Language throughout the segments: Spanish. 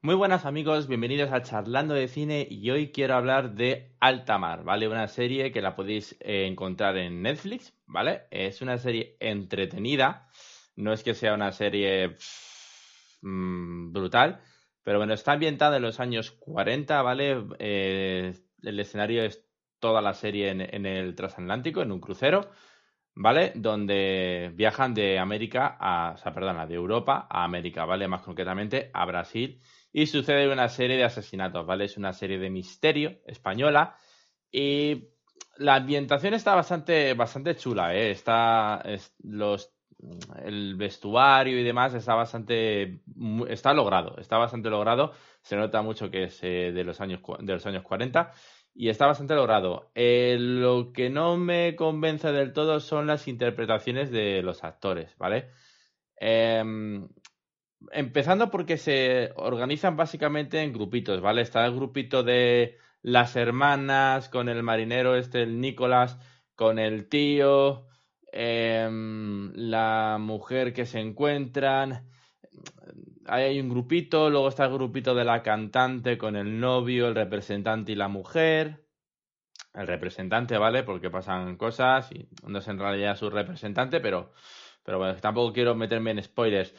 Muy buenas amigos, bienvenidos a Charlando de Cine y hoy quiero hablar de Altamar, ¿vale? Una serie que la podéis eh, encontrar en Netflix, ¿vale? Es una serie entretenida, no es que sea una serie mm, brutal, pero bueno, está ambientada en los años 40, ¿vale? Eh, el escenario es toda la serie en, el transatlántico, en un crucero, ¿vale? Donde viajan de América a, perdona, de Europa a América, ¿vale? Más concretamente a Brasil y sucede una serie de asesinatos, ¿vale? Es una serie de misterio española y la ambientación está bastante, bastante chula, ¿eh? Está, los, el vestuario y demás está bastante, está logrado, está bastante logrado, se nota mucho que es eh, de, los años, de los años 40 y está bastante logrado. Eh, lo que no me convence del todo son las interpretaciones de los actores, ¿vale? Eh, empezando porque se organizan básicamente en grupitos, ¿vale? Está el grupito de las hermanas, con el marinero este, el Nicolás, con el tío, em, la mujer que se encuentran. Hay un grupito, luego está el grupito de la cantante con el novio, el representante y la mujer. El representante, ¿vale? Porque pasan cosas y no es en realidad su representante, pero, pero bueno, tampoco quiero meterme en spoilers.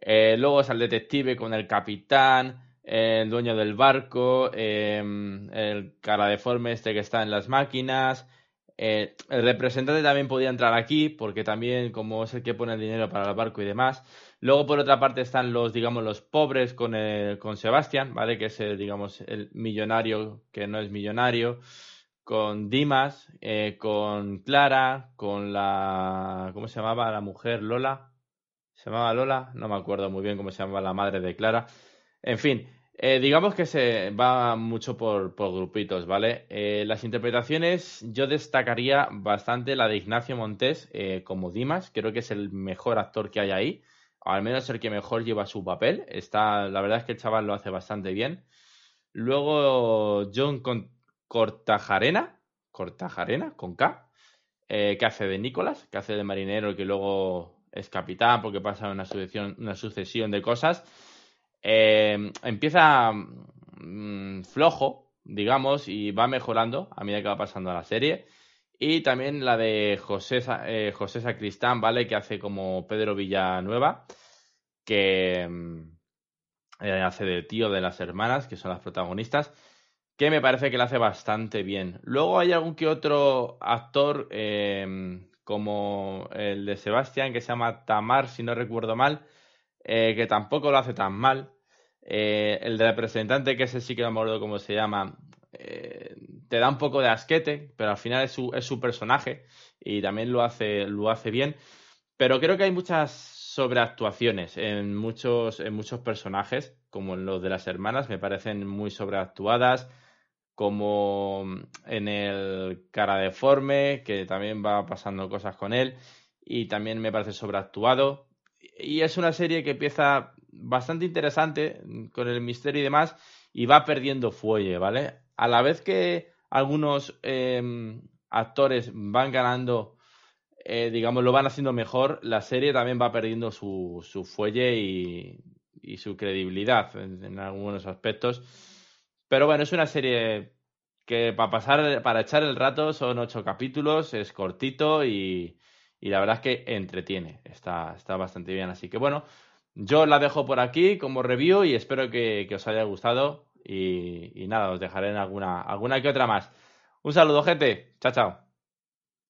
Eh, luego es el detective con el capitán, el dueño del barco, em, el cara deforme este que está en las máquinas. Eh, el representante también podía entrar aquí, porque también, como es el que pone el dinero para el barco y demás. Luego, por otra parte, están los, digamos, los pobres con, con Sebastián, ¿vale? Que es el, digamos, el millonario que no es millonario. Con Dimas, eh, con Clara, con la. ¿Cómo se llamaba la mujer? Lola. ¿Se llamaba Lola? No me acuerdo muy bien cómo se llamaba la madre de Clara. En fin, eh, digamos que se va mucho por, grupitos, ¿vale? Eh, las interpretaciones, yo destacaría bastante la de Ignacio Montés eh, como Dimas. Creo que es el mejor actor que hay ahí. O al menos el que mejor lleva su papel. Está, la verdad es que el chaval lo hace bastante bien. Luego John Cortajarena, Cortajarena, con K, que hace de Nicolás, que hace de marinero, que luego es capitán porque pasa una sucesión, una sucesión de cosas. Eh, empieza mm, flojo, digamos, y va mejorando a medida que va pasando la serie. Y también la de José, eh, José Sacristán, ¿vale? Que hace como Pedro Villanueva, que mm, eh, hace de tío de las hermanas, que son las protagonistas, que me parece que lo hace bastante bien. Luego hay algún que otro actor como el de Sebastián, que se llama Tamar, si no recuerdo mal, eh, que tampoco lo hace tan mal. Eh, el de representante, que ese sí que no me acuerdo cómo se llama, eh, te da un poco de asquete, pero al final es su, es su personaje y también lo hace, lo hace bien. Pero creo que hay muchas sobreactuaciones en muchos, en muchos personajes, como en los de las hermanas, me parecen muy sobreactuadas como en el cara deforme, que también va pasando cosas con él, y también me parece sobreactuado. Y es una serie que empieza bastante interesante con el misterio y demás, y va perdiendo fuelle, ¿vale? A la vez que algunos em, actores van ganando, eh, digamos, lo van haciendo mejor, la serie también va perdiendo su, su fuelle y, y su credibilidad en algunos aspectos pero bueno, es una serie que para pasar, para echar el rato son ocho capítulos, es cortito y, la verdad es que entretiene, está, está bastante bien. Así que bueno, yo la dejo por aquí como review y espero que, os haya gustado y, y, nada, os dejaré en alguna, alguna que otra más. Un saludo, gente. Chao, chao.